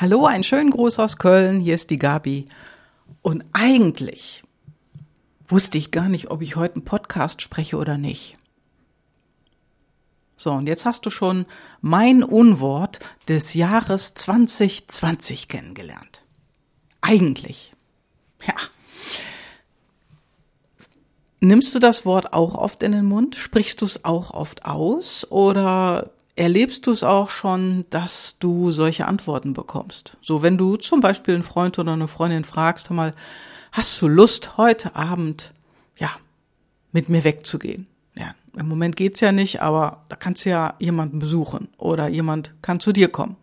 Hallo, ein schönen Gruß aus Köln. Hier ist die Gabi. Und eigentlich wusste ich gar nicht, ob ich heute einen Podcast spreche oder nicht. So, und jetzt hast du schon mein Unwort des Jahres 2020 kennengelernt. Eigentlich. Ja. Nimmst du das Wort auch oft in den Mund? Sprichst du es auch oft aus? Oder erlebst du es auch schon, dass du solche Antworten bekommst? So, wenn du zum Beispiel einen Freund oder eine Freundin fragst, mal, hast du Lust, heute Abend, ja, mit mir wegzugehen? Ja, im Moment geht's ja nicht, aber da kannst du ja jemanden besuchen oder jemand kann zu dir kommen.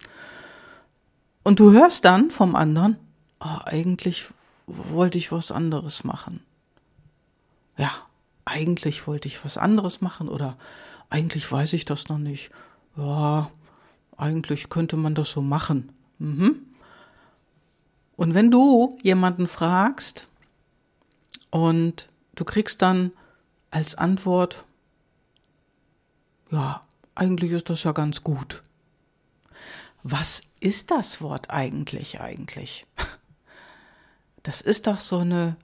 Und du hörst dann vom anderen, oh, eigentlich wollte ich was anderes machen. Ja, eigentlich wollte ich was anderes machen oder eigentlich weiß ich das noch nicht ja, eigentlich könnte man das so machen. Mhm. Und wenn du jemanden fragst und du kriegst dann als Antwort, ja, eigentlich ist das ja ganz gut. Was ist das Wort eigentlich eigentlich? Das ist doch so eine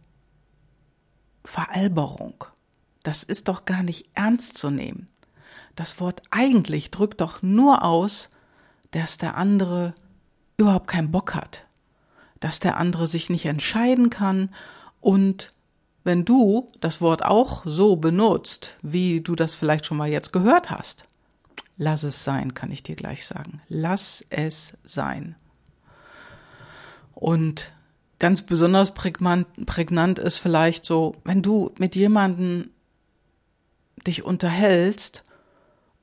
Veralberung. Das ist doch gar nicht ernst zu nehmen. Das Wort eigentlich drückt doch nur aus, dass der andere überhaupt keinen Bock hat, dass der andere sich nicht entscheiden kann und wenn du das Wort auch so benutzt, wie du das vielleicht schon mal jetzt gehört hast, lass es sein, kann ich dir gleich sagen. Lass es sein. Und ganz besonders prägnant, ist vielleicht so, wenn du mit jemandem dich unterhältst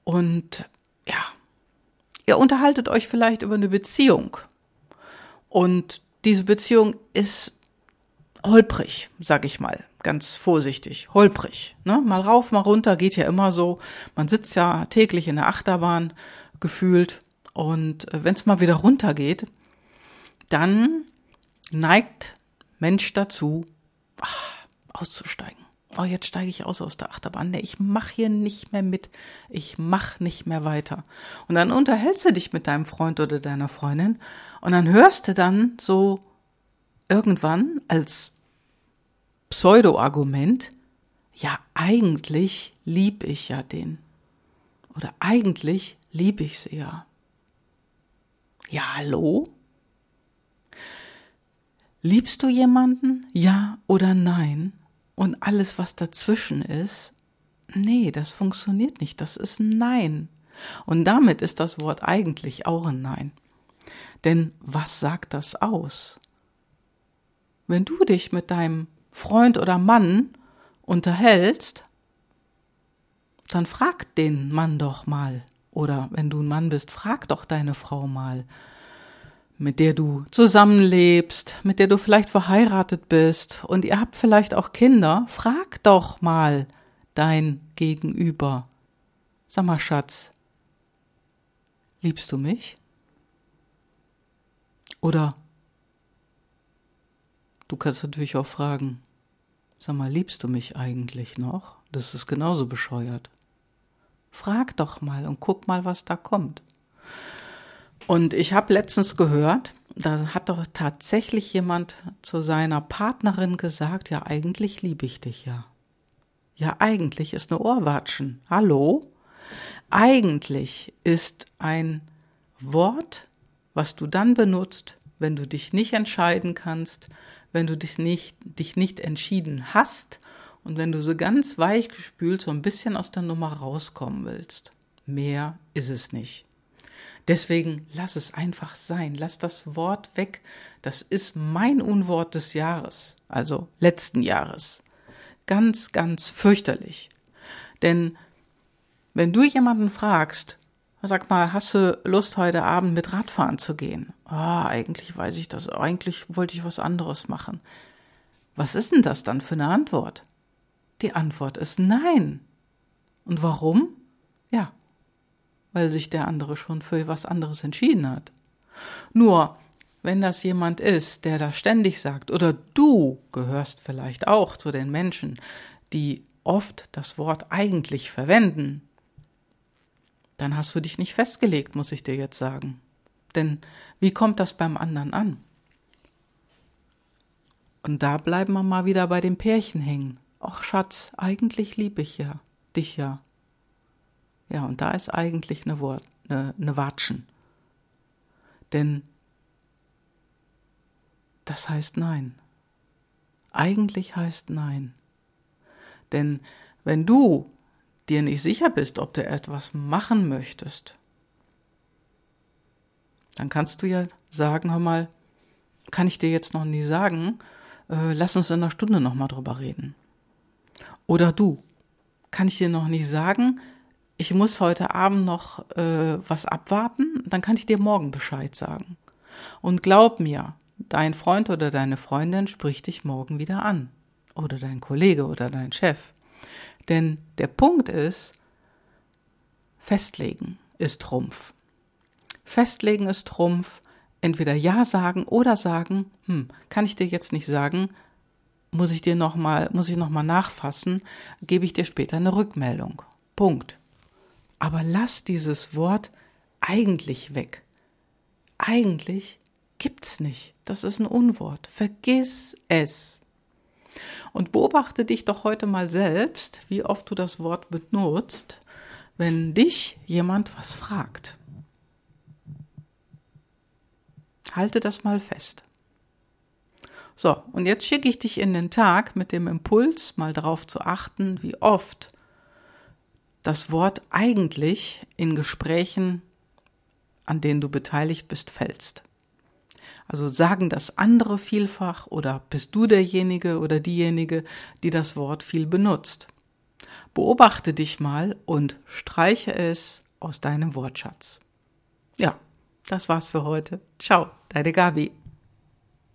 und ja, ihr unterhaltet euch vielleicht über eine Beziehung. Und diese Beziehung ist holprig, sag ich mal, ganz vorsichtig, holprig. Ne? Mal rauf, mal runter, geht ja immer so. Man sitzt ja täglich in der Achterbahn gefühlt. Und äh, wenn es mal wieder runter geht, dann neigt Mensch dazu, ach, auszusteigen oh, jetzt steige ich aus aus der Achterbahn. Nee, ich mache hier nicht mehr mit. Ich mache nicht mehr weiter. Und dann unterhältst du dich mit deinem Freund oder deiner Freundin und dann hörst du dann so irgendwann als Pseudo-Argument, ja, eigentlich lieb ich ja den. Oder eigentlich lieb ich sie ja. Ja, hallo? Liebst du jemanden? Ja oder nein? Und alles, was dazwischen ist, nee, das funktioniert nicht. Das ist ein Nein. Und damit ist das Wort eigentlich auch ein Nein. Denn was sagt das aus? Wenn du dich mit deinem Freund oder Mann unterhältst, dann frag den Mann doch mal. Oder wenn du ein Mann bist, frag doch deine Frau mal mit der du zusammenlebst, mit der du vielleicht verheiratet bist und ihr habt vielleicht auch Kinder, frag doch mal dein Gegenüber. Sag mal, Schatz, liebst du mich? Oder du kannst natürlich auch fragen, sag mal, liebst du mich eigentlich noch? Das ist genauso bescheuert. Frag doch mal und guck mal, was da kommt. Und ich habe letztens gehört, da hat doch tatsächlich jemand zu seiner Partnerin gesagt, ja, eigentlich liebe ich dich ja. Ja, eigentlich ist eine Ohrwatschen. Hallo? Eigentlich ist ein Wort, was du dann benutzt, wenn du dich nicht entscheiden kannst, wenn du dich nicht, dich nicht entschieden hast und wenn du so ganz weichgespült so ein bisschen aus der Nummer rauskommen willst. Mehr ist es nicht. Deswegen lass es einfach sein. Lass das Wort weg. Das ist mein Unwort des Jahres, also letzten Jahres. Ganz, ganz fürchterlich. Denn wenn du jemanden fragst, sag mal, hast du Lust heute Abend mit Radfahren zu gehen? Ah, oh, eigentlich weiß ich das. Eigentlich wollte ich was anderes machen. Was ist denn das dann für eine Antwort? Die Antwort ist nein. Und warum? Ja, weil sich der andere schon für was anderes entschieden hat. Nur, wenn das jemand ist, der da ständig sagt, oder du gehörst vielleicht auch zu den Menschen, die oft das Wort eigentlich verwenden, dann hast du dich nicht festgelegt, muss ich dir jetzt sagen. Denn wie kommt das beim anderen an? Und da bleiben wir mal wieder bei dem Pärchen hängen. Ach Schatz, eigentlich liebe ich ja dich ja. Ja, und da ist eigentlich eine, Wort, eine, eine Watschen. Denn das heißt Nein. Eigentlich heißt Nein. Denn wenn du dir nicht sicher bist, ob du etwas machen möchtest, dann kannst du ja sagen, hör mal, kann ich dir jetzt noch nie sagen, äh, lass uns in einer Stunde nochmal drüber reden. Oder du, kann ich dir noch nicht sagen, ich muss heute Abend noch äh, was abwarten, dann kann ich dir morgen Bescheid sagen. Und glaub mir, dein Freund oder deine Freundin spricht dich morgen wieder an. Oder dein Kollege oder dein Chef. Denn der Punkt ist, festlegen ist Trumpf. Festlegen ist Trumpf. Entweder Ja sagen oder sagen, hm, kann ich dir jetzt nicht sagen, muss ich dir noch mal, muss ich noch mal nachfassen, gebe ich dir später eine Rückmeldung. Punkt. Aber lass dieses Wort eigentlich weg. Eigentlich gibt's nicht. Das ist ein Unwort. Vergiss es. Und beobachte dich doch heute mal selbst, wie oft du das Wort benutzt, wenn dich jemand was fragt. Halte das mal fest. So, und jetzt schicke ich dich in den Tag mit dem Impuls, mal darauf zu achten, wie oft das Wort eigentlich in Gesprächen, an denen du beteiligt bist, fällst. Also sagen das andere vielfach oder bist du derjenige oder diejenige, die das Wort viel benutzt. Beobachte dich mal und streiche es aus deinem Wortschatz. Ja, das war's für heute. Ciao, deine Gabi.